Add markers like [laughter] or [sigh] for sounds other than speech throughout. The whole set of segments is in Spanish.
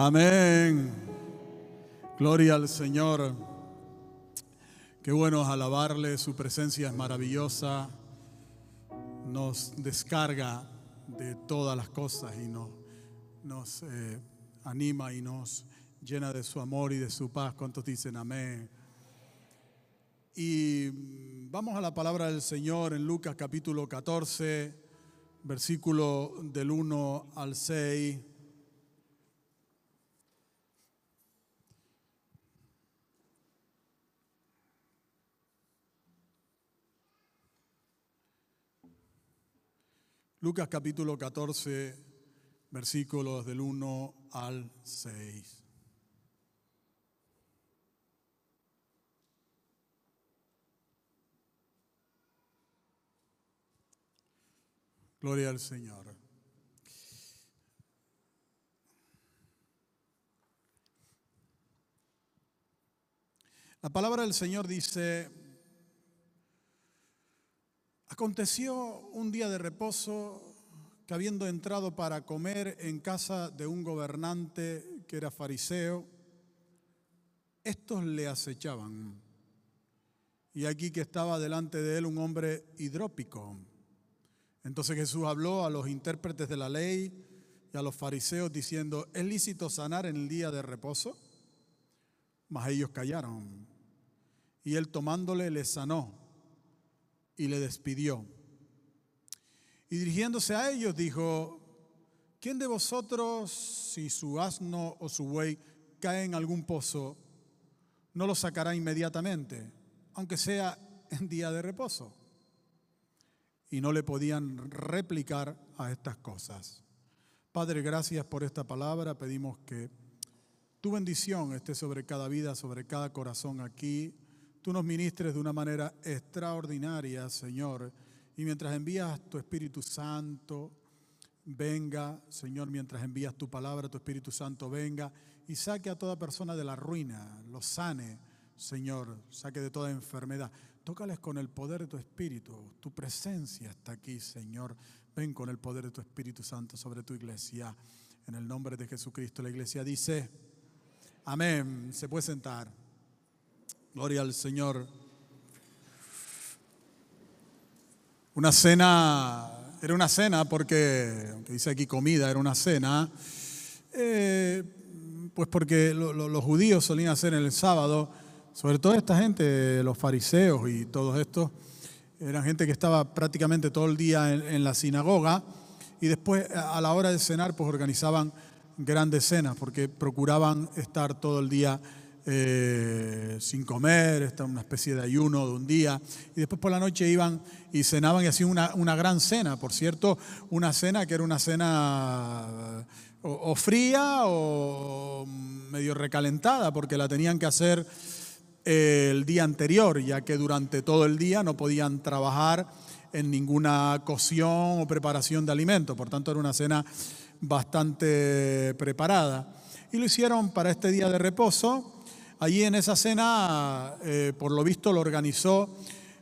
Amén. Gloria al Señor. Qué bueno alabarle, su presencia es maravillosa. Nos descarga de todas las cosas y nos, nos eh, anima y nos llena de su amor y de su paz. ¿Cuántos dicen amén? Y vamos a la palabra del Señor en Lucas capítulo 14, versículo del 1 al 6. Lucas capítulo 14, versículos del 1 al 6. Gloria al Señor. La palabra del Señor dice, Aconteció un día de reposo que habiendo entrado para comer en casa de un gobernante que era fariseo, estos le acechaban. Y aquí que estaba delante de él un hombre hidrópico. Entonces Jesús habló a los intérpretes de la ley y a los fariseos diciendo, ¿es lícito sanar en el día de reposo? Mas ellos callaron. Y él tomándole le sanó y le despidió. Y dirigiéndose a ellos dijo, ¿quién de vosotros, si su asno o su buey cae en algún pozo, no lo sacará inmediatamente, aunque sea en día de reposo? Y no le podían replicar a estas cosas. Padre, gracias por esta palabra. Pedimos que tu bendición esté sobre cada vida, sobre cada corazón aquí tú nos ministres de una manera extraordinaria, Señor. Y mientras envías tu Espíritu Santo, venga, Señor, mientras envías tu palabra, tu Espíritu Santo venga y saque a toda persona de la ruina, lo sane, Señor, saque de toda enfermedad. Tócales con el poder de tu Espíritu. Tu presencia está aquí, Señor. Ven con el poder de tu Espíritu Santo sobre tu iglesia. En el nombre de Jesucristo, la iglesia dice, amén. Se puede sentar. Gloria al Señor. Una cena, era una cena porque, aunque dice aquí comida, era una cena, eh, pues porque los judíos solían hacer en el sábado, sobre todo esta gente, los fariseos y todos estos, eran gente que estaba prácticamente todo el día en, en la sinagoga y después a la hora de cenar pues organizaban grandes cenas porque procuraban estar todo el día eh, sin comer, una especie de ayuno de un día, y después por la noche iban y cenaban y hacían una, una gran cena, por cierto, una cena que era una cena o, fría o medio recalentada, porque la tenían que hacer eh, el día anterior, ya que durante todo el día no podían trabajar en ninguna cocción o preparación de alimentos, por tanto era una cena bastante preparada. Y lo hicieron para este día de reposo, Allí en esa cena, eh, por lo visto, lo organizó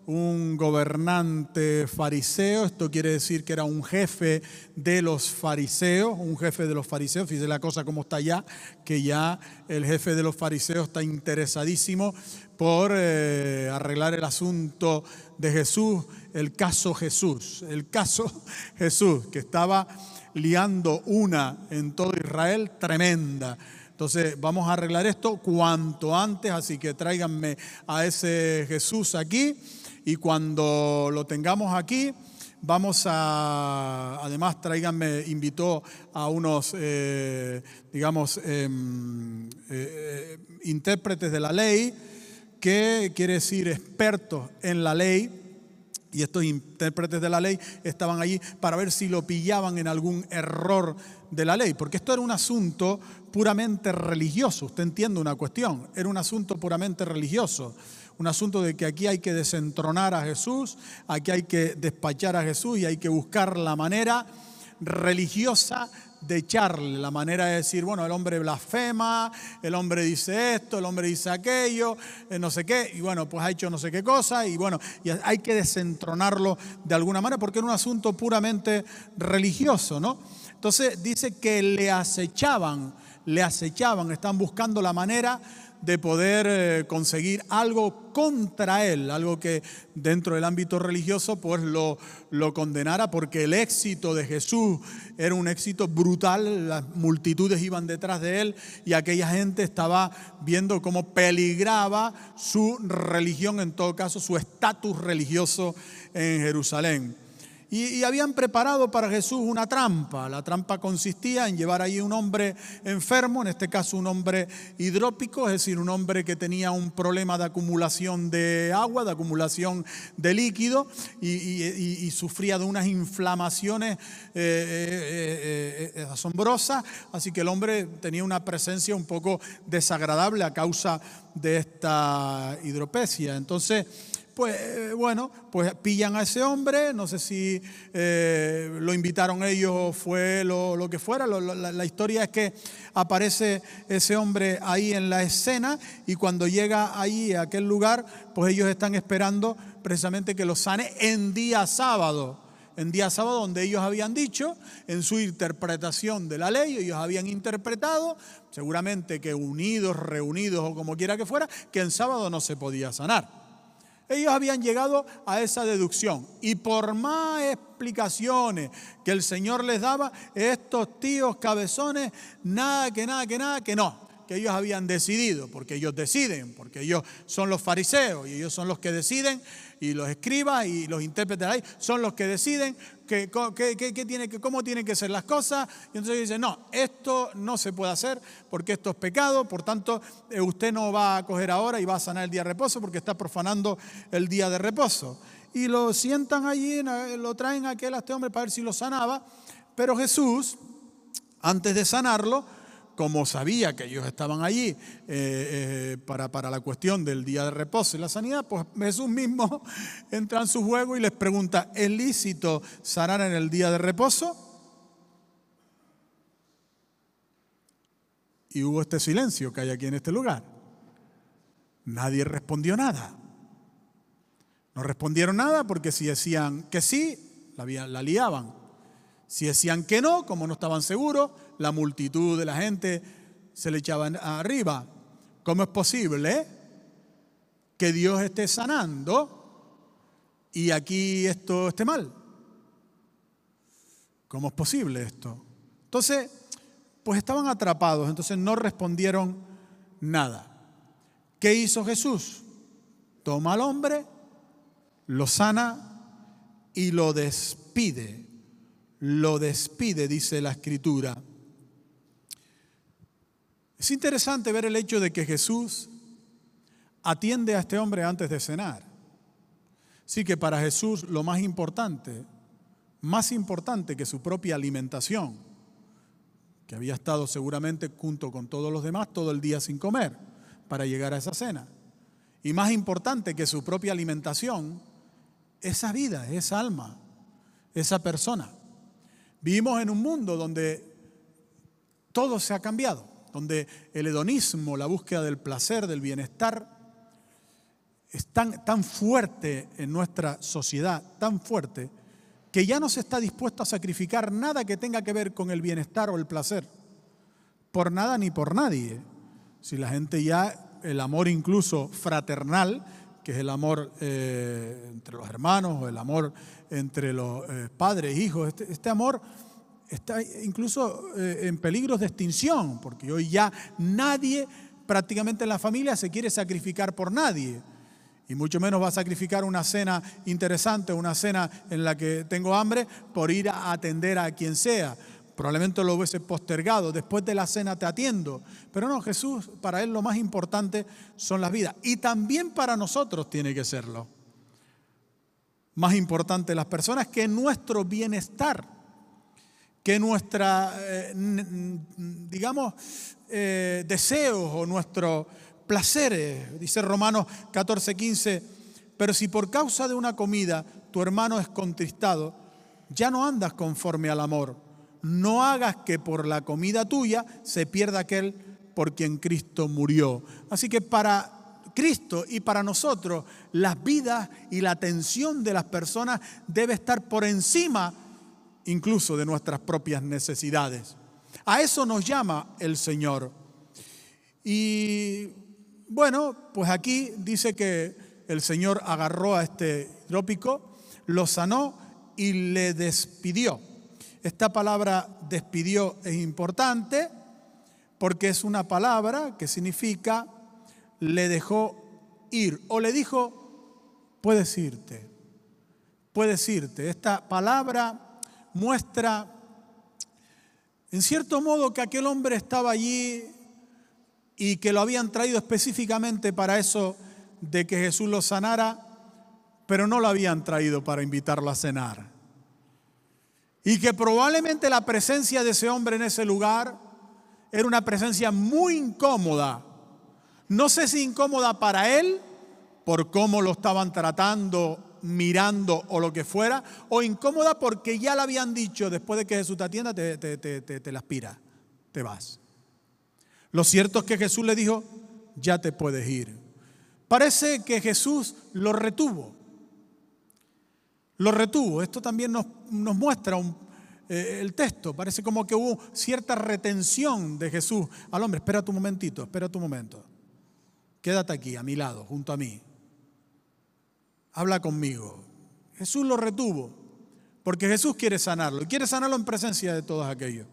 un gobernante fariseo, esto quiere decir que era un jefe de los fariseos, un jefe de los fariseos, fíjese la cosa como está ya, que ya el jefe de los fariseos está interesadísimo por eh, arreglar el asunto de Jesús, el caso Jesús, el caso [laughs] Jesús, que estaba liando una en todo Israel tremenda. Entonces vamos a arreglar esto cuanto antes, así que tráiganme a ese Jesús aquí. Y cuando lo tengamos aquí, vamos a, además tráiganme, invitó a unos, eh, digamos, em, eh, eh, intérpretes de la ley, que quiere decir expertos en la ley, y estos intérpretes de la ley estaban allí para ver si lo pillaban en algún error de la ley, porque esto era un asunto puramente religioso, usted entiende una cuestión, era un asunto puramente religioso, un asunto de que aquí hay que desentronar a Jesús, aquí hay que despachar a Jesús y hay que buscar la manera religiosa de echarle, la manera de decir, bueno, el hombre blasfema, el hombre dice esto, el hombre dice aquello, eh, no sé qué, y bueno, pues ha hecho no sé qué cosa, y bueno, y hay que desentronarlo de alguna manera porque era un asunto puramente religioso, ¿no? Entonces dice que le acechaban, le acechaban, estaban buscando la manera de poder eh, conseguir algo contra él, algo que dentro del ámbito religioso pues lo, lo condenara, porque el éxito de Jesús era un éxito brutal, las multitudes iban detrás de él y aquella gente estaba viendo cómo peligraba su religión, en todo caso su estatus religioso en Jerusalén. Y, habían preparado para Jesús una trampa. La trampa consistía en llevar ahí un hombre enfermo, en este caso un hombre hidrópico, es decir, un hombre que tenía un problema de acumulación de agua, de acumulación de líquido y, sufría de unas inflamaciones eh, eh, eh, asombrosas. Así que el hombre tenía una presencia un poco desagradable a causa de esta hidropecia. Entonces, pues bueno, pues pillan a ese hombre, no sé si eh, lo invitaron ellos o fue lo, que fuera, la, historia es que aparece ese hombre ahí en la escena y cuando llega ahí a aquel lugar, pues ellos están esperando precisamente que lo sane en día sábado en día sábado donde ellos habían dicho en su interpretación de la ley, ellos habían interpretado, seguramente que unidos, reunidos o como quiera que fuera, que en sábado no se podía sanar. Ellos habían llegado a esa deducción. Y por más explicaciones que el Señor les daba, estos tíos cabezones, nada, que nada, que nada, que no. Que ellos habían decidido, porque ellos deciden, porque ellos son los fariseos y ellos son los que deciden y los escribas y los intérpretes ahí son los que deciden que, tiene, que, cómo tienen que ser las cosas. Y entonces dicen, no, esto no se puede hacer porque esto es pecado, por tanto eh, usted no va a coger ahora y va a sanar el día de reposo porque está profanando el día de reposo. Y lo sientan allí, lo traen a aquel a este hombre para ver si lo sanaba, pero Jesús, antes de sanarlo, como sabía que ellos estaban allí eh, eh, para, para, la cuestión del día de reposo y la sanidad, pues Jesús mismo [laughs] entra en su juego y les pregunta, ¿es lícito sanar en el día de reposo? Y hubo este silencio que hay aquí en este lugar. Nadie respondió nada. No respondieron nada porque si decían que sí, la, la liaban. Si decían que no, como no estaban seguros, la multitud de la gente se le echaban arriba. ¿Cómo es posible que Dios esté sanando y aquí esto esté mal? ¿Cómo es posible esto? Entonces, pues estaban atrapados, entonces no respondieron nada. ¿Qué hizo Jesús? Toma al hombre, lo sana y lo despide. Lo despide, dice la escritura. Es interesante ver el hecho de que Jesús atiende a este hombre antes de cenar. Sí que para Jesús lo más importante, más importante que su propia alimentación, que había estado seguramente junto con todos los demás todo el día sin comer para llegar a esa cena. Y más importante que su propia alimentación, esa vida, esa alma, esa persona. Vivimos en un mundo donde todo se ha cambiado donde el hedonismo, la búsqueda del placer, del bienestar, es tan, tan fuerte en nuestra sociedad, tan fuerte, que ya no se está dispuesto a sacrificar nada que tenga que ver con el bienestar o el placer, por nada ni por nadie. Si la gente ya, el amor incluso fraternal, que es el amor eh, entre los hermanos o el amor entre los eh, padres, hijos, este, este amor está incluso eh, en peligros de extinción, porque hoy ya nadie prácticamente en la familia se quiere sacrificar por nadie. Y mucho menos va a sacrificar una cena interesante, una cena en la que tengo hambre, por ir a atender a quien sea. Probablemente lo hubiese postergado, después de la cena te atiendo. Pero no, Jesús, para Él lo más importante son las vidas. Y también para nosotros tiene que serlo. Más importante las personas que nuestro bienestar que nuestra, eh, digamos, eh, deseos o nuestros placeres, dice Romanos 14, 15, pero si por causa de una comida tu hermano es contristado, ya no andas conforme al amor. No hagas que por la comida tuya se pierda aquel por quien Cristo murió. Así que para Cristo y para nosotros las vidas y la atención de las personas debe estar por encima incluso de nuestras propias necesidades. A eso nos llama el Señor. Y bueno, pues aquí dice que el Señor agarró a este trópico, lo sanó y le despidió. Esta palabra despidió es importante porque es una palabra que significa le dejó ir o le dijo, puedes irte, puedes irte. Esta palabra muestra en cierto modo que aquel hombre estaba allí y que lo habían traído específicamente para eso de que Jesús lo sanara, pero no lo habían traído para invitarlo a cenar. Y que probablemente la presencia de ese hombre en ese lugar era una presencia muy incómoda. No sé si incómoda para él, por cómo lo estaban tratando, mirando o lo que fuera, o incómoda porque ya le habían dicho, después de que Jesús te atienda, te, te, te, te la aspira, te vas. Lo cierto es que Jesús le dijo, ya te puedes ir. Parece que Jesús lo retuvo. Lo retuvo. Esto también nos, muestra eh, el texto. Parece como que hubo cierta retención de Jesús al hombre. Espera tu momentito, espera tu momento. Quédate aquí, a mi lado, junto a mí. Habla conmigo. Jesús lo retuvo. Porque Jesús quiere sanarlo. Y quiere sanarlo en presencia de todos aquellos.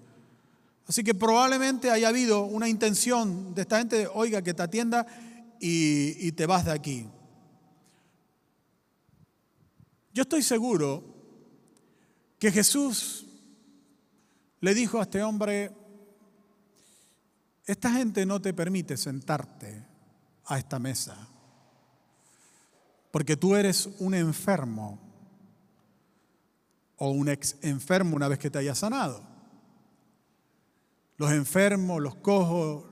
Así que probablemente haya habido una intención de esta gente, oiga, que te atienda y, te vas de aquí. Yo estoy seguro que Jesús le dijo a este hombre, esta gente no te permite sentarte a esta mesa, porque tú eres un enfermo o un ex enfermo una vez que te hayas sanado. Los enfermos, los cojos,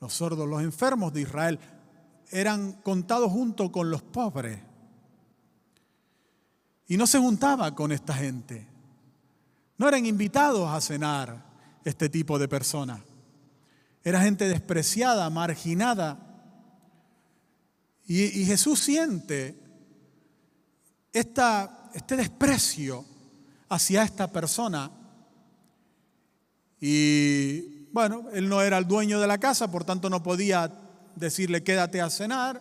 los sordos, los enfermos de Israel eran contados junto con los pobres. Y no se juntaba con esta gente. No eran invitados a cenar este tipo de personas. Era gente despreciada, marginada. Y, Jesús siente esta, este desprecio hacia esta persona. Y bueno, él no era el dueño de la casa, por tanto no podía decirle quédate a cenar,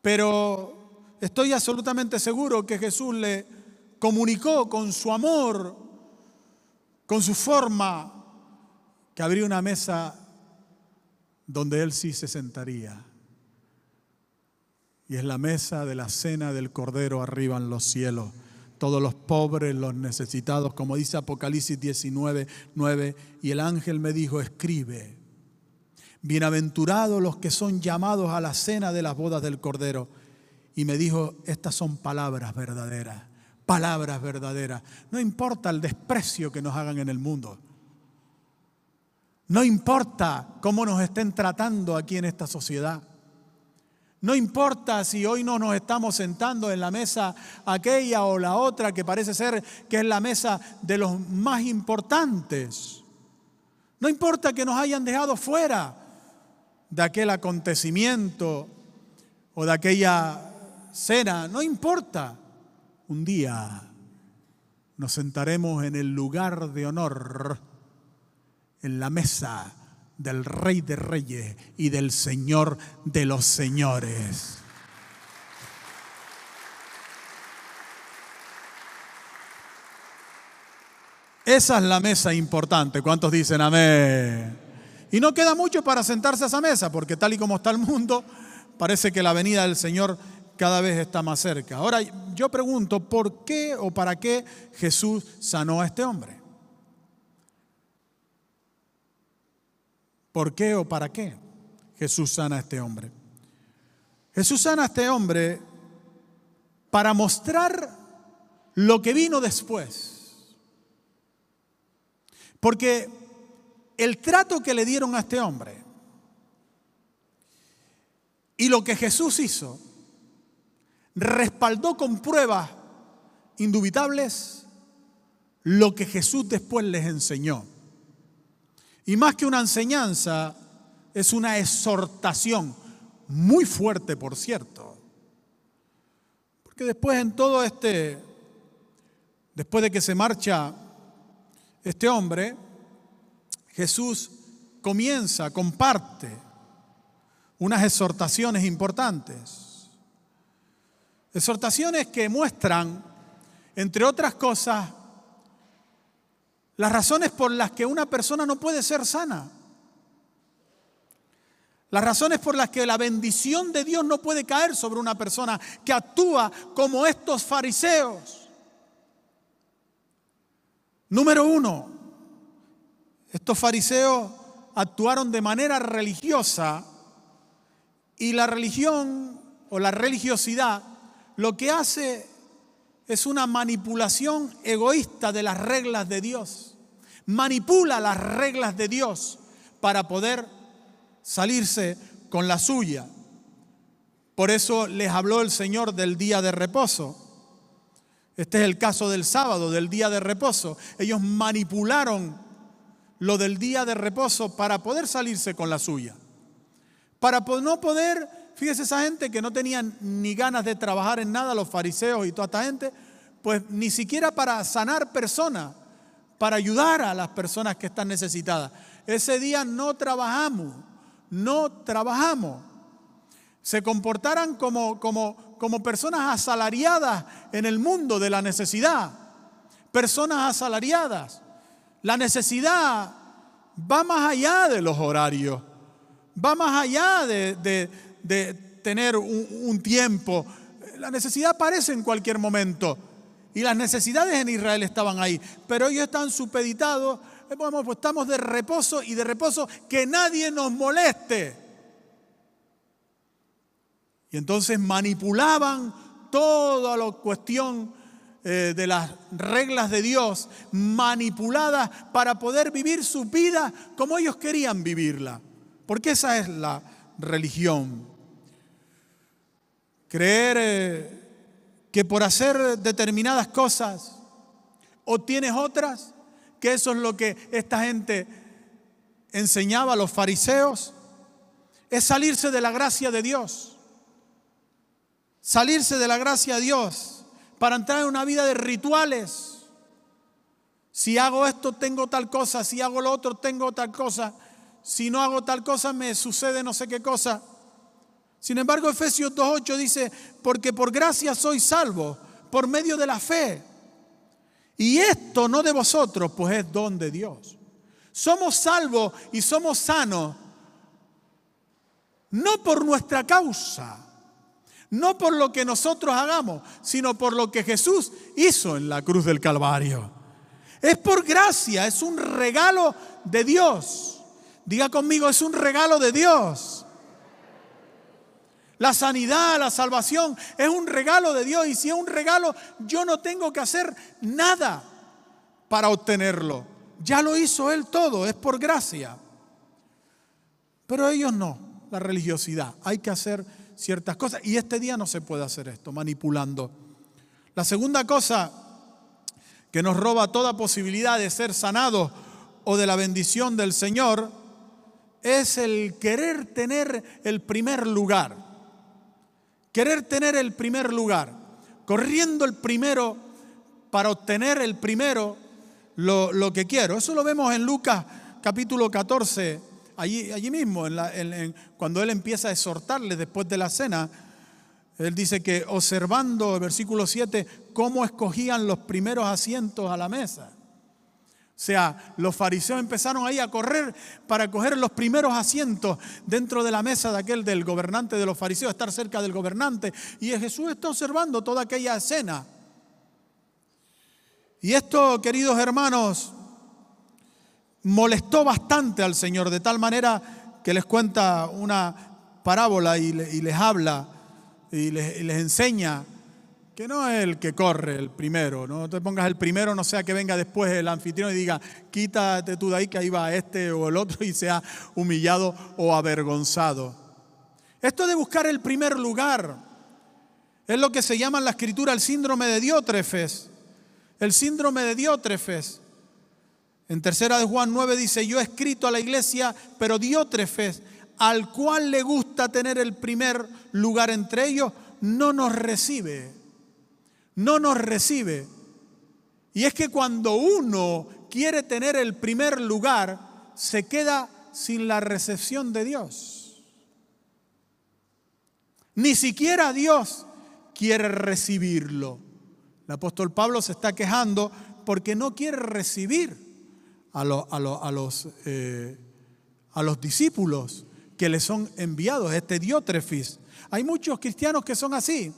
pero estoy absolutamente seguro que Jesús le comunicó con su amor, con su forma, que habría una mesa donde él sí se sentaría. Y es la mesa de la cena del Cordero arriba en los cielos todos los pobres, los necesitados, como dice Apocalipsis 19, 9. Y el ángel me dijo, escribe, bienaventurados los que son llamados a la cena de las bodas del Cordero. Y me dijo, estas son palabras verdaderas, palabras verdaderas. No importa el desprecio que nos hagan en el mundo. No importa cómo nos estén tratando aquí en esta sociedad. No importa si hoy no nos estamos sentando en la mesa aquella o la otra que parece ser que es la mesa de los más importantes. No importa que nos hayan dejado fuera de aquel acontecimiento o de aquella cena. No importa. Un día nos sentaremos en el lugar de honor, en la mesa del Rey de Reyes y del Señor de los Señores. Esa es la mesa importante. ¿Cuántos dicen amén? Y no queda mucho para sentarse a esa mesa, porque tal y como está el mundo, parece que la venida del Señor cada vez está más cerca. Ahora yo pregunto, ¿por qué o para qué Jesús sanó a este hombre? ¿Por qué o para qué Jesús sana a este hombre? Jesús sana a este hombre para mostrar lo que vino después. Porque el trato que le dieron a este hombre y lo que Jesús hizo respaldó con pruebas indubitables lo que Jesús después les enseñó. Y más que una enseñanza, es una exhortación, muy fuerte por cierto. Porque después en todo este, después de que se marcha este hombre, Jesús comienza, comparte unas exhortaciones importantes. Exhortaciones que muestran, entre otras cosas, las razones por las que una persona no puede ser sana. Las razones por las que la bendición de Dios no puede caer sobre una persona que actúa como estos fariseos. Número uno, estos fariseos actuaron de manera religiosa y la religión o la religiosidad lo que hace es una manipulación egoísta de las reglas de Dios. Manipula las reglas de Dios para poder salirse con la suya. Por eso les habló el Señor del día de reposo. Este es el caso del sábado, del día de reposo. Ellos manipularon lo del día de reposo para poder salirse con la suya. Para no poder, fíjese esa gente que no tenían ni ganas de trabajar en nada, los fariseos y toda esta gente, pues ni siquiera para sanar personas, para ayudar a las personas que están necesitadas. Ese día no trabajamos no trabajamos. Se comportaran como, como, como personas asalariadas en el mundo de la necesidad. Personas asalariadas. La necesidad va más allá de los horarios, va más allá de, tener un, tiempo. La necesidad aparece en cualquier momento. Y las necesidades en Israel estaban ahí, pero ellos están supeditados pues estamos de reposo y de reposo que nadie nos moleste. Y entonces manipulaban toda la cuestión eh, de las reglas de Dios, manipuladas para poder vivir su vida como ellos querían vivirla. Porque esa es la religión. Creer eh, que por hacer determinadas cosas obtienes otras que eso es lo que esta gente enseñaba a los fariseos, es salirse de la gracia de Dios. Salirse de la gracia de Dios para entrar en una vida de rituales. Si hago esto, tengo tal cosa. Si hago lo otro, tengo tal cosa. Si no hago tal cosa, me sucede no sé qué cosa. Sin embargo, Efesios 2.8 dice, porque por gracia soy salvo, por medio de la fe. Y esto no de vosotros, pues es don de Dios. Somos salvos y somos sanos, no por nuestra causa, no por lo que nosotros hagamos, sino por lo que Jesús hizo en la cruz del Calvario. Es por gracia, es un regalo de Dios. Diga conmigo, es un regalo de Dios. La sanidad, la salvación es un regalo de Dios y si es un regalo yo no tengo que hacer nada para obtenerlo. Ya lo hizo Él todo, es por gracia. Pero ellos no, la religiosidad. Hay que hacer ciertas cosas y este día no se puede hacer esto, manipulando. La segunda cosa que nos roba toda posibilidad de ser sanados o de la bendición del Señor es el querer tener el primer lugar. Querer tener el primer lugar, corriendo el primero para obtener el primero lo, que quiero. Eso lo vemos en Lucas capítulo 14, allí, allí mismo, cuando él empieza a exhortarles después de la cena. Él dice que observando, el versículo 7, cómo escogían los primeros asientos a la mesa. O sea, los fariseos empezaron ahí a correr para coger los primeros asientos dentro de la mesa de aquel del gobernante de los fariseos, estar cerca del gobernante. Y Jesús está observando toda aquella escena. Y esto, queridos hermanos, molestó bastante al Señor, de tal manera que les cuenta una parábola y, les habla y les, enseña que no es el que corre el primero, no te pongas el primero, no sea que venga después el anfitrión y diga, quítate tú de ahí que ahí va este o el otro y sea humillado o avergonzado. Esto de buscar el primer lugar es lo que se llama en la escritura el síndrome de Diótrefes. El síndrome de Diótrefes. En tercera de Juan 9 dice, yo he escrito a la iglesia, pero Diótrefes, al cual le gusta tener el primer lugar entre ellos, no nos recibe no nos recibe. Y es que cuando uno quiere tener el primer lugar, se queda sin la recepción de Dios. Ni siquiera Dios quiere recibirlo. El apóstol Pablo se está quejando porque no quiere recibir a, los, eh, los discípulos que le son enviados, este diótrefis. Hay muchos cristianos que son así,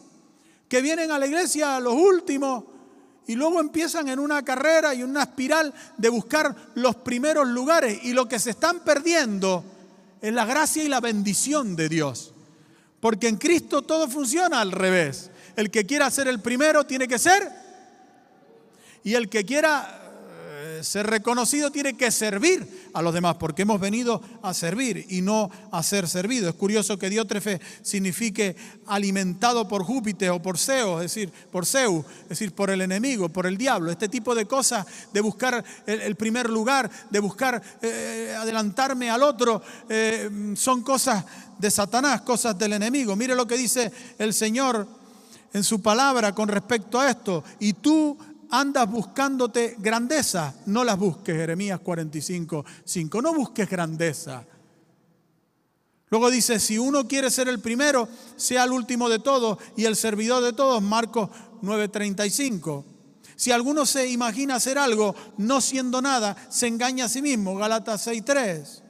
que vienen a la iglesia los últimos y luego empiezan en una carrera y una espiral de buscar los primeros lugares y lo que se están perdiendo es la gracia y la bendición de Dios. Porque en Cristo todo funciona al revés. El que quiera ser el primero tiene que ser y el que quiera ser reconocido tiene que servir a los demás, porque hemos venido a servir y no a ser servido. Es curioso que Diótrefe signifique alimentado por Júpiter o por Zeus, es decir, por Zeus, es decir, por el enemigo, por el diablo. Este tipo de cosas de buscar el, primer lugar, de buscar eh, adelantarme al otro, eh, son cosas de Satanás, cosas del enemigo. Mire lo que dice el Señor en su palabra con respecto a esto. Y tú andas buscándote grandeza, no las busques, Jeremías 45, 5. No busques grandeza. Luego dice, si uno quiere ser el primero, sea el último de todos y el servidor de todos, Marcos 9:35. Si alguno se imagina hacer algo no siendo nada, se engaña a sí mismo, Galatas 6:3.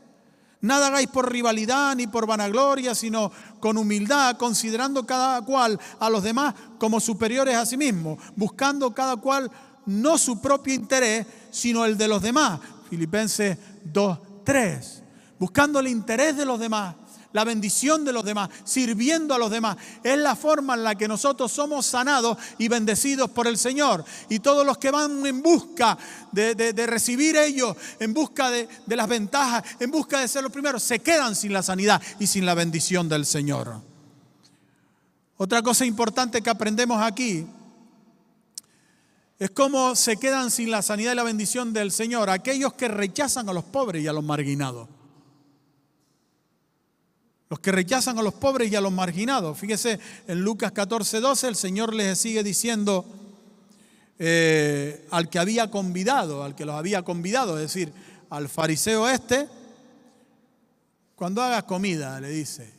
Nada hagáis por rivalidad ni por vanagloria, sino con humildad, considerando cada cual a los demás como superiores a sí mismo, buscando cada cual no su propio interés, sino el de los demás. Filipenses 2.3. Buscando el interés de los demás la bendición de los demás, sirviendo a los demás. Es la forma en la que nosotros somos sanados y bendecidos por el Señor. Y todos los que van en busca de, recibir ellos, en busca de, de las ventajas, en busca de ser los primeros, se quedan sin la sanidad y sin la bendición del Señor. Otra cosa importante que aprendemos aquí es cómo se quedan sin la sanidad y la bendición del Señor aquellos que rechazan a los pobres y a los marginados. Los que rechazan a los pobres y a los marginados. Fíjese, en Lucas 14, 12 el Señor les sigue diciendo eh, al que había convidado, al que los había convidado, es decir, al fariseo este, cuando hagas comida, le dice,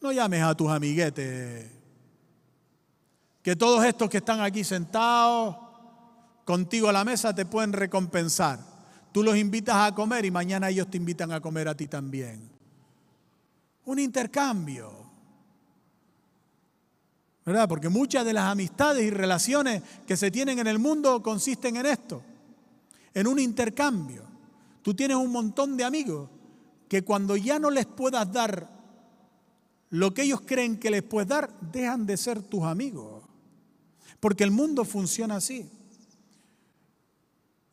no llames a tus amiguetes, que todos estos que están aquí sentados contigo a la mesa te pueden recompensar. Tú los invitas a comer y mañana ellos te invitan a comer a ti también. Un intercambio. ¿Verdad? Porque muchas de las amistades y relaciones que se tienen en el mundo consisten en esto, en un intercambio. Tú tienes un montón de amigos que cuando ya no les puedas dar lo que ellos creen que les puedes dar, dejan de ser tus amigos. Porque el mundo funciona así.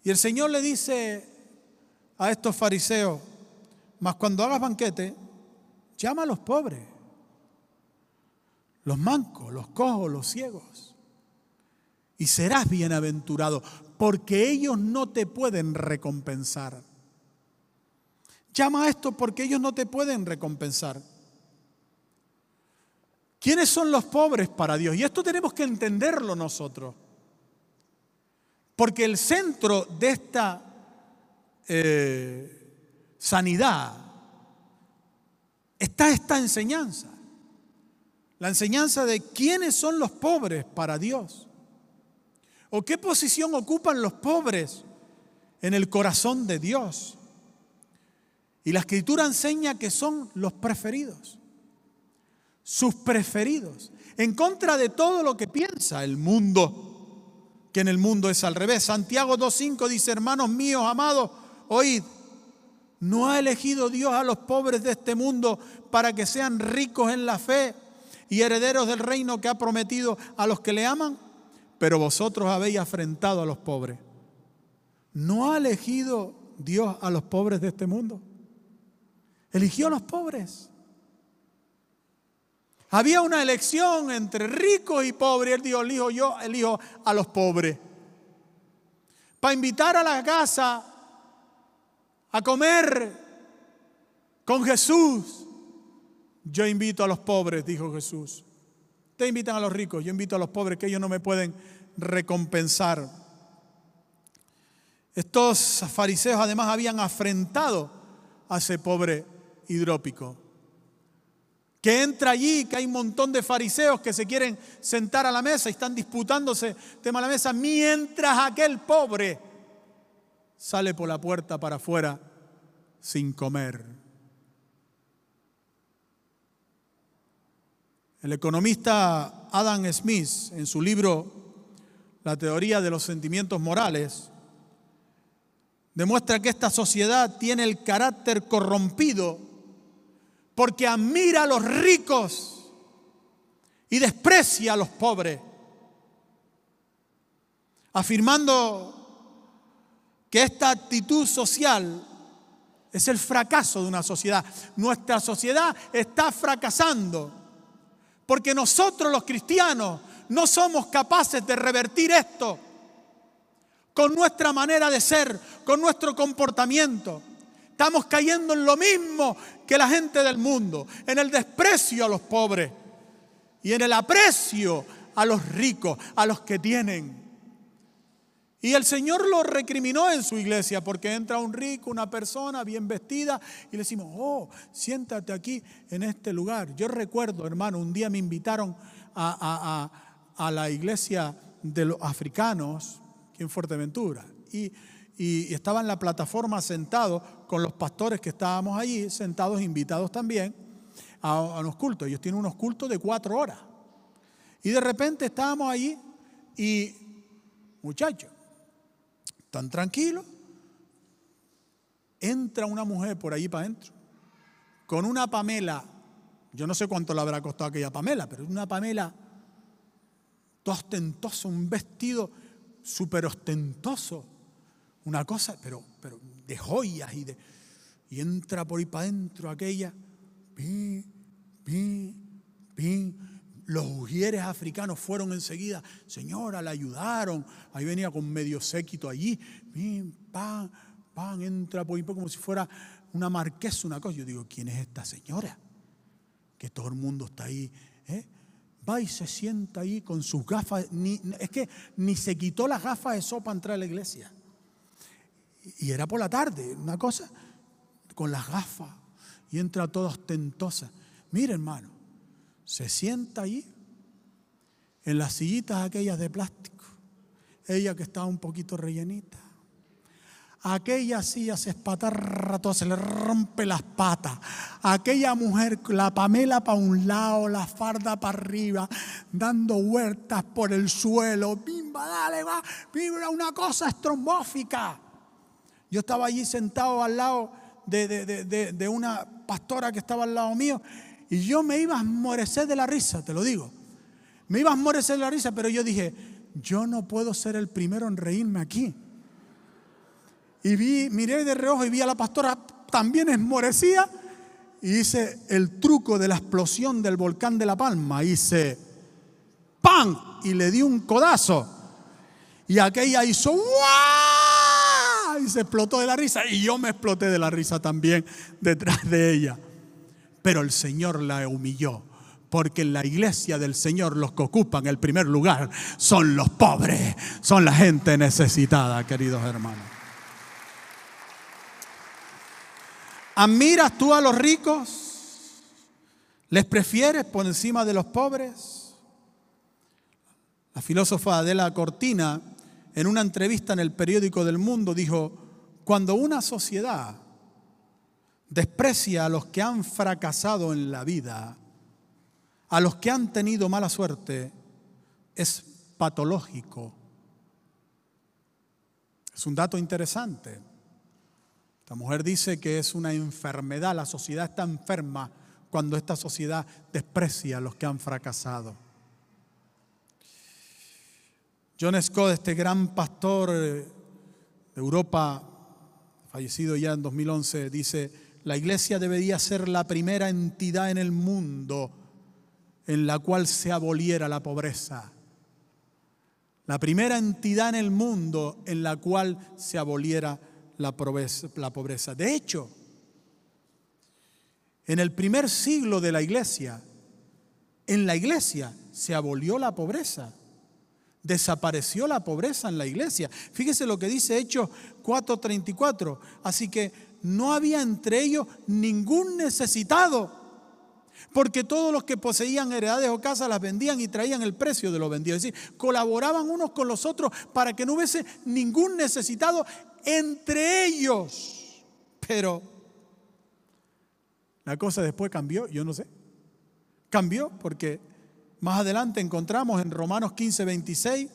Y el Señor le dice a estos fariseos, mas cuando hagas banquete, llama a los pobres, los mancos, los cojos, los ciegos, y serás bienaventurado, porque ellos no te pueden recompensar. Llama a esto porque ellos no te pueden recompensar. ¿Quiénes son los pobres para Dios? Y esto tenemos que entenderlo nosotros. Porque el centro de esta eh, sanidad, está esta enseñanza. La enseñanza de quiénes son los pobres para Dios. O qué posición ocupan los pobres en el corazón de Dios. Y la escritura enseña que son los preferidos. Sus preferidos. En contra de todo lo que piensa el mundo, que en el mundo es al revés. Santiago 2.5 dice, hermanos míos, amados, Oíd, ¿no ha elegido Dios a los pobres de este mundo para que sean ricos en la fe y herederos del reino que ha prometido a los que le aman? Pero vosotros habéis afrentado a los pobres. ¿No ha elegido Dios a los pobres de este mundo? Eligió a los pobres. Había una elección entre ricos y pobres. Él dijo, elijo yo, elijo a los pobres. Para invitar a la casa a comer con Jesús. Yo invito a los pobres, dijo Jesús. Te invitan a los ricos, yo invito a los pobres que ellos no me pueden recompensar. Estos fariseos además habían afrentado a ese pobre hidrópico. Que entra allí, que hay un montón de fariseos que se quieren sentar a la mesa y están disputándose tema a la mesa, mientras aquel pobre sale por la puerta para afuera sin comer. El economista Adam Smith, en su libro La teoría de los sentimientos morales, demuestra que esta sociedad tiene el carácter corrompido porque admira a los ricos y desprecia a los pobres, afirmando que esta actitud social es el fracaso de una sociedad. Nuestra sociedad está fracasando porque nosotros los cristianos no somos capaces de revertir esto con nuestra manera de ser, con nuestro comportamiento. Estamos cayendo en lo mismo que la gente del mundo, en el desprecio a los pobres y en el aprecio a los ricos, a los que tienen. Y el Señor lo recriminó en su iglesia porque entra un rico, una persona bien vestida y le decimos, oh, siéntate aquí en este lugar. Yo recuerdo, hermano, un día me invitaron a, la iglesia de los africanos aquí en Fuerteventura y, estaba en la plataforma sentado con los pastores que estábamos allí, sentados, invitados también a, a unos cultos. Ellos tienen unos cultos de cuatro horas. Y de repente estábamos allí y, muchachos, tan tranquilo, entra una mujer por allí para adentro, con una Pamela, yo no sé cuánto le habrá costado aquella Pamela, pero una Pamela toda ostentosa, un vestido súper ostentoso, una cosa, pero, pero de joyas y de... Y entra por ahí para adentro aquella, pin, pin, pin, los ujieres africanos fueron enseguida, señora, la ayudaron. Ahí venía con medio séquito allí, pan, pan, entra por como si fuera una marquesa, una cosa. Yo digo, ¿quién es esta señora? Que todo el mundo está ahí. ¿eh? Va y se sienta ahí con sus gafas. Es que ni se quitó las gafas de sopa para entrar a la iglesia. Y era por la tarde, una cosa, con las gafas. Y entra toda ostentosa. Mire, hermano, se sienta allí, en las sillitas aquellas de plástico, ella que estaba un poquito rellenita. Aquella silla se espatarra todo, se le rompe las patas. Aquella mujer, la Pamela para un lado, la farda para arriba, dando huertas por el suelo. Bimba, dale, va, vibra una cosa estromófica. Yo estaba allí sentado al lado de, de una pastora que estaba al lado mío y yo me iba a morecer de la risa, te lo digo. Me iba a morecer de la risa, pero yo dije, yo no puedo ser el primero en reírme aquí. Y vi, miré de reojo y vi a la pastora también esmorecida y hice el truco de la explosión del volcán de La Palma. Hice ¡pam! y le di un codazo. Y aquella hizo ¡guau! y se explotó de la risa. Y yo me exploté de la risa también detrás de ella pero el Señor la humilló. Porque en la iglesia del Señor los que ocupan el primer lugar son los pobres, son la gente necesitada, queridos hermanos. ¿Admiras tú a los ricos? ¿Les prefieres por encima de los pobres? La filósofa Adela Cortina, en una entrevista en el periódico del Mundo, dijo, cuando una sociedad desprecia a los que han fracasado en la vida, a los que han tenido mala suerte, es patológico. Es un dato interesante. Esta mujer dice que es una enfermedad, la sociedad está enferma cuando esta sociedad desprecia a los que han fracasado. John Scott, este gran pastor de Europa, fallecido ya en 2011, dice, la iglesia debería ser la primera entidad en el mundo en la cual se aboliera la pobreza. La primera entidad en el mundo en la cual se aboliera la pobreza. De hecho, en el primer siglo de la iglesia, en la iglesia se abolió la pobreza. Desapareció la pobreza en la iglesia. Fíjese lo que dice Hechos 4:34. Así que no había entre ellos ningún necesitado porque todos los que poseían heredades o casas las vendían y traían el precio de lo vendido. Es decir, colaboraban unos con los otros para que no hubiese ningún necesitado entre ellos. Pero la cosa después cambió, yo no sé. Cambió porque más adelante encontramos en Romanos 15, 26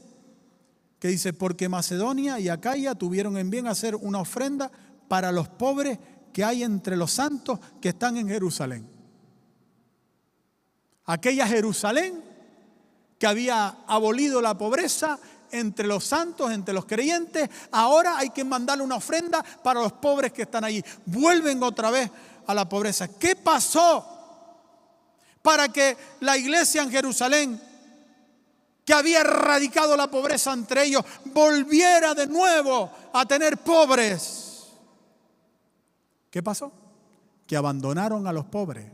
que dice, porque Macedonia y Acaya tuvieron en bien hacer una ofrenda para los pobres que hay entre los santos que están en Jerusalén aquella Jerusalén que había abolido la pobreza entre los santos, entre los creyentes, ahora hay que mandarle una ofrenda para los pobres que están allí. Vuelven otra vez a la pobreza. ¿Qué pasó para que la iglesia en Jerusalén, que había erradicado la pobreza entre ellos, volviera de nuevo a tener pobres? ¿Qué pasó? Que abandonaron a los pobres.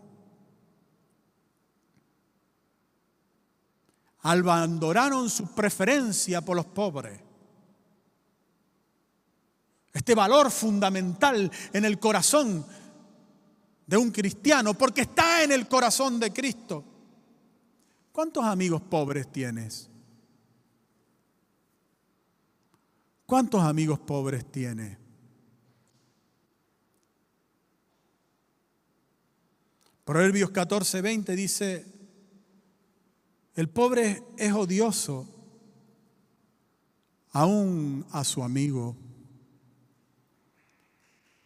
abandonaron su preferencia por los pobres. Este valor fundamental en el corazón de un cristiano, porque está en el corazón de Cristo. ¿Cuántos amigos pobres tienes? ¿Cuántos amigos pobres tienes? Proverbios 14, 20 dice, el pobre es odioso aún a su amigo.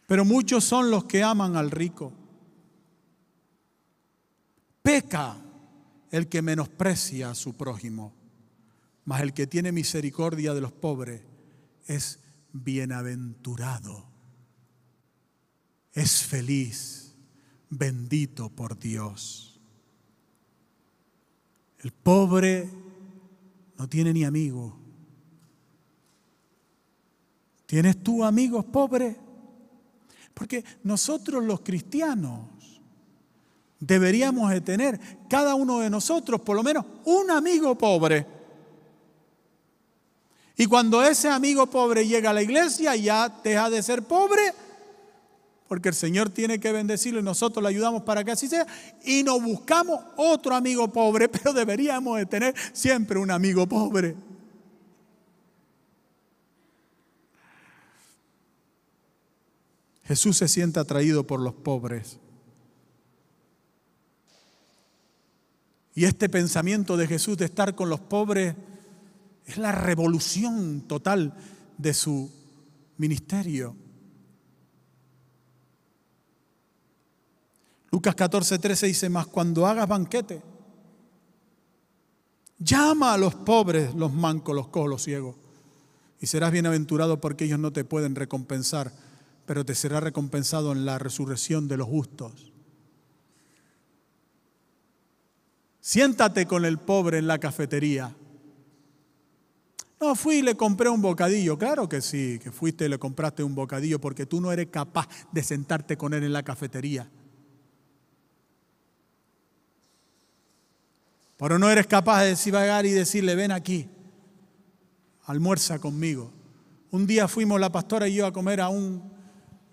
Pero muchos son los que aman al rico. Peca el que menosprecia a su prójimo, mas el que tiene misericordia de los pobres es bienaventurado, es feliz, bendito por Dios. El pobre no tiene ni amigo. ¿Tienes tú amigos pobres? Porque nosotros los cristianos deberíamos de tener, cada uno de nosotros, por lo menos un amigo pobre. Y cuando ese amigo pobre llega a la iglesia, ya deja de ser pobre porque el Señor tiene que bendecirlo y nosotros le ayudamos para que así sea. Y nos buscamos otro amigo pobre, [laughs] pero deberíamos de tener siempre un amigo pobre. Jesús se siente atraído por los pobres. Y este pensamiento de Jesús de estar con los pobres es la revolución total de su ministerio. Lucas 14, 13 dice, más cuando hagas banquete, llama a los pobres, los mancos, los cojos, los ciegos, y serás bienaventurado porque ellos no te pueden recompensar, pero te será recompensado en la resurrección de los justos. Siéntate con el pobre en la cafetería. No, fui y le compré un bocadillo. Claro que sí, que fuiste y le compraste un bocadillo porque tú no eres capaz de sentarte con él en la cafetería. Pero no eres capaz de decir y decirle, ven aquí, almuerza conmigo. Un día fuimos la pastora y yo a comer a un,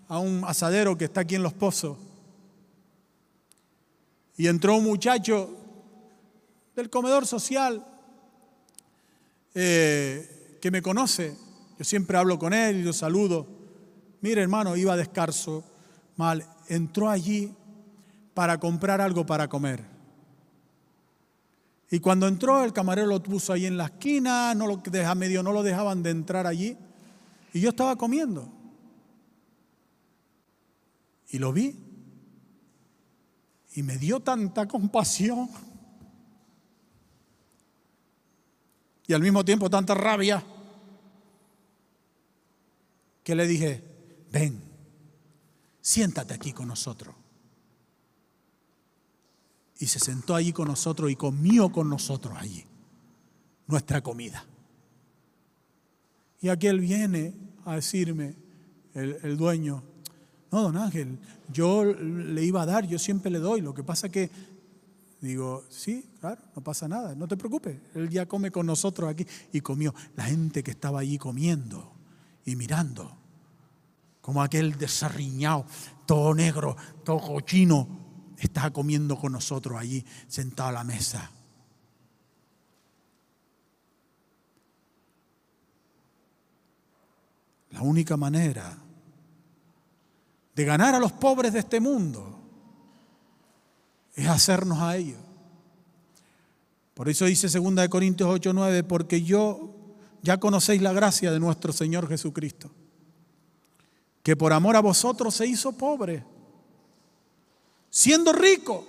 a un asadero que está aquí en Los Pozos. Y entró un muchacho del comedor social eh, que me conoce. Yo siempre hablo con él y lo saludo. Mire, hermano, iba descalzo, mal. Entró allí para comprar algo para comer. Y cuando entró, el camarero lo puso ahí en la esquina, no lo deja medio, no lo dejaban de entrar allí. Y yo estaba comiendo. Y lo vi. Y me dio tanta compasión. Y al mismo tiempo tanta rabia. Que le dije, ven, siéntate aquí con nosotros y se sentó allí con nosotros y comió con nosotros allí nuestra comida. Y aquel viene a decirme, el, dueño, no, don Ángel, yo le iba a dar, yo siempre le doy, lo que pasa que Digo, sí, claro, no pasa nada, no te preocupes. Él ya come con nosotros aquí. Y comió. La gente que estaba allí comiendo y mirando, como aquel desarriñado, todo negro, todo cochino, estaba comiendo con nosotros allí, sentado a la mesa. La única manera de ganar a los pobres de este mundo es hacernos a ellos. Por eso dice 2 Corintios 8, 9, porque yo ya conocéis la gracia de nuestro Señor Jesucristo, que por amor a vosotros se hizo pobre, siendo rico,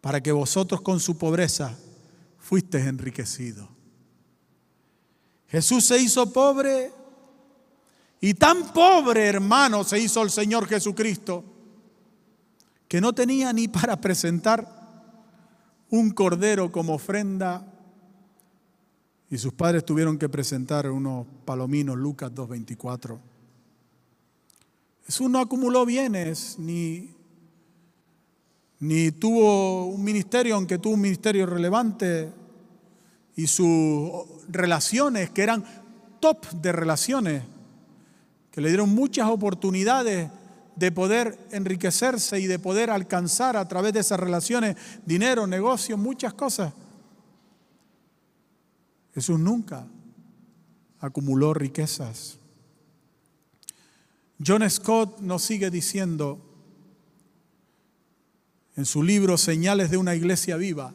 para que vosotros con su pobreza fuisteis enriquecidos. Jesús se hizo pobre y tan pobre, hermano, se hizo el Señor Jesucristo, que no tenía ni para presentar un cordero como ofrenda y sus padres tuvieron que presentar unos palominos, Lucas 2.24. Jesús no acumuló bienes ni, ni tuvo un ministerio, aunque tuvo un ministerio relevante, y sus relaciones, que eran top de relaciones, que le dieron muchas oportunidades de poder enriquecerse y de poder alcanzar a través de esas relaciones dinero, negocio, muchas cosas. Jesús nunca acumuló riquezas. John Scott nos sigue diciendo en su libro Señales de una iglesia viva,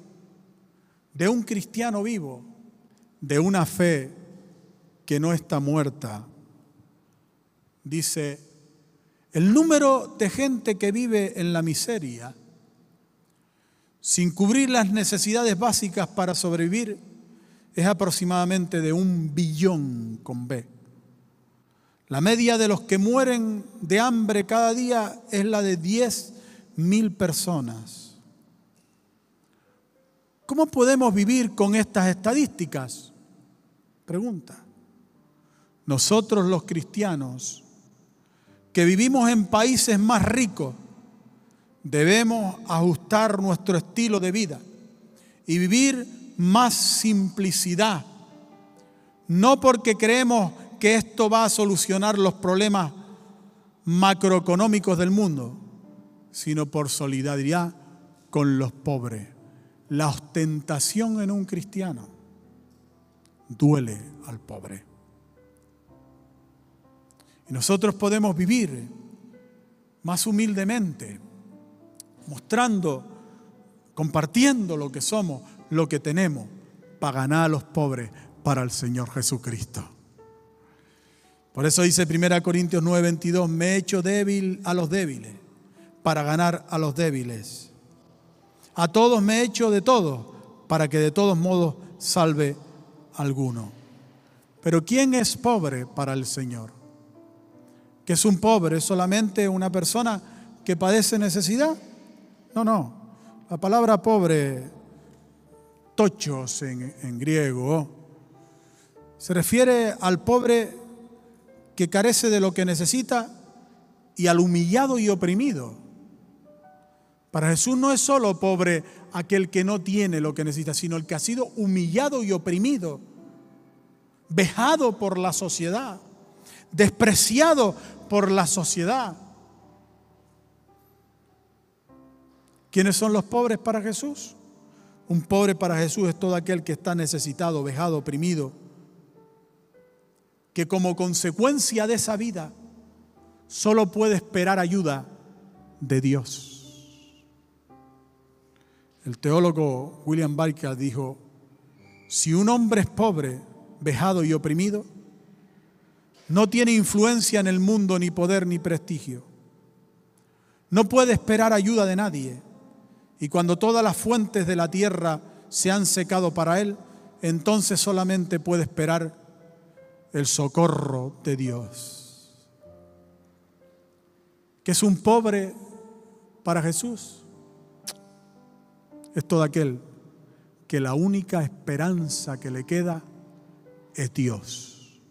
de un cristiano vivo, de una fe que no está muerta dice, el número de gente que vive en la miseria, sin cubrir las necesidades básicas para sobrevivir, es aproximadamente de un billón con B. La media de los que mueren de hambre cada día es la de 10 mil personas. ¿Cómo podemos vivir con estas estadísticas? Pregunta. Nosotros los cristianos que vivimos en países más ricos, debemos ajustar nuestro estilo de vida y vivir más simplicidad. No porque creemos que esto va a solucionar los problemas macroeconómicos del mundo, sino por solidaridad con los pobres. La ostentación en un cristiano duele al pobre. Y nosotros podemos vivir más humildemente, mostrando, compartiendo lo que somos, lo que tenemos, para ganar a los pobres para el Señor Jesucristo. Por eso dice 1 Corintios 9:22, me he hecho débil a los débiles para ganar a los débiles. A todos me he hecho de todo para que de todos modos salve alguno. Pero ¿quién es pobre para el Señor? que es un pobre, solamente una persona que padece necesidad. No, no. La palabra pobre, tochos en, en griego, se refiere al pobre que carece de lo que necesita y al humillado y oprimido. Para Jesús no es solo pobre aquel que no tiene lo que necesita, sino el que ha sido humillado y oprimido, vejado por la sociedad, despreciado por la sociedad. ¿Quiénes son los pobres para Jesús? Un pobre para Jesús es todo aquel que está necesitado, vejado, oprimido, que como consecuencia de esa vida solo puede esperar ayuda de Dios. El teólogo William Barker dijo, si un hombre es pobre, vejado y oprimido, no tiene influencia en el mundo, ni poder, ni prestigio. No puede esperar ayuda de nadie. Y cuando todas las fuentes de la tierra se han secado para él, entonces solamente puede esperar el socorro de Dios. ¿Qué es un pobre para Jesús? es todo aquel que la única esperanza que le queda es Dios.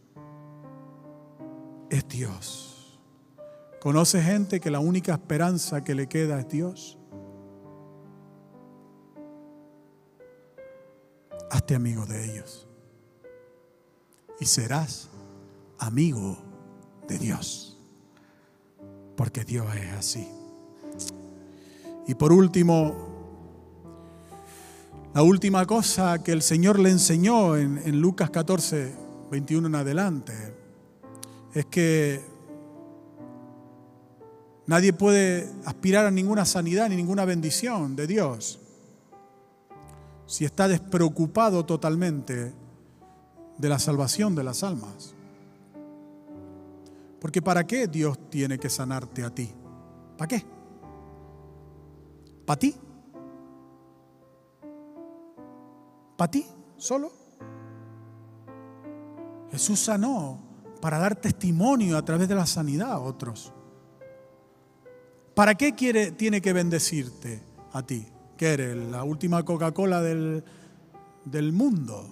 Es Dios. ¿Conoce gente que la única esperanza que le queda es Dios? Hazte amigo de ellos. Y serás amigo de Dios. Porque Dios es así. Y por último, la última cosa que el Señor le enseñó en, Lucas 14, 21 en adelante, es que nadie puede aspirar a ninguna sanidad ni ninguna bendición de Dios si está despreocupado totalmente de la salvación de las almas. Porque ¿para qué Dios tiene que sanarte a ti? ¿Para qué? ¿Para ti? ¿Para ti solo? Jesús sanó para dar testimonio a través de la sanidad a otros. ¿Para qué quiere, tiene que bendecirte a ti? ¿Qué eres? ¿La última Coca-Cola del, del mundo?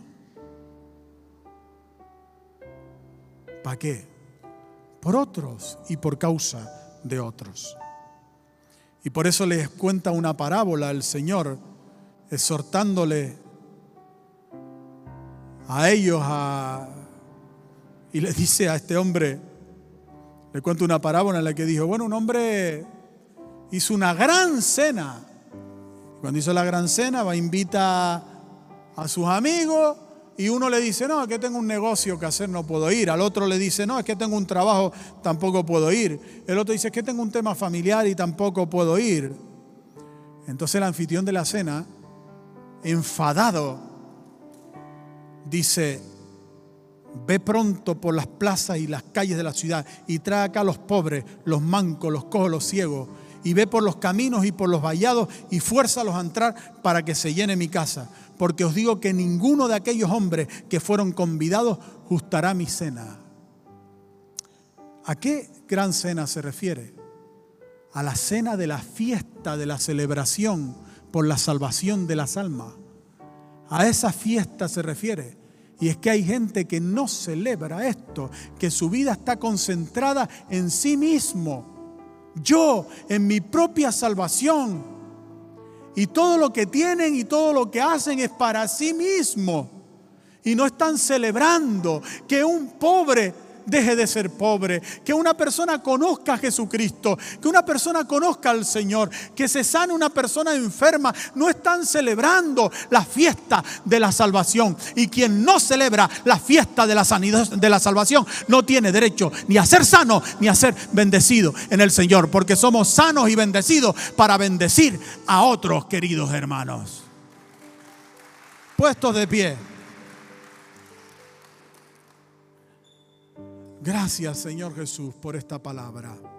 ¿Para qué? Por otros y por causa de otros. Y por eso les cuenta una parábola el Señor, exhortándole a ellos y le dice a este hombre, le cuenta una parábola en la que dijo, bueno, un hombre hizo una gran cena. Cuando hizo la gran cena, va, invita a sus amigos y uno le dice, no, es que tengo un negocio que hacer, no puedo ir. Al otro le dice, no, es que tengo un trabajo, tampoco puedo ir. El otro dice, es que tengo un tema familiar y tampoco puedo ir. Entonces el anfitrión de la cena, enfadado, dice, ve pronto por las plazas y las calles de la ciudad y trae acá a los pobres, los mancos, los cojos, los ciegos, y ve por los caminos y por los vallados y fuérzalos a entrar para que se llene mi casa porque os digo que ninguno de aquellos hombres que fueron convidados gustará mi cena. ¿A qué gran cena se refiere? A la cena de la fiesta, de la celebración por la salvación de las almas. A esa fiesta se refiere. Y es que hay gente que no celebra esto, que su vida está concentrada en sí mismo. Yo, en mi propia salvación, y todo lo que tienen y todo lo que hacen es para sí mismo. Y no están celebrando que un pobre deje de ser pobre, que una persona conozca a Jesucristo, que una persona conozca al Señor, que se sane una persona enferma. No están celebrando la fiesta de la salvación. Y quien no celebra la fiesta de la sanidad, de la salvación, no tiene derecho ni a ser sano ni a ser bendecido en el Señor, porque somos sanos y bendecidos para bendecir a otros queridos hermanos. Puestos de pie. Gracias Señor Jesús por esta palabra.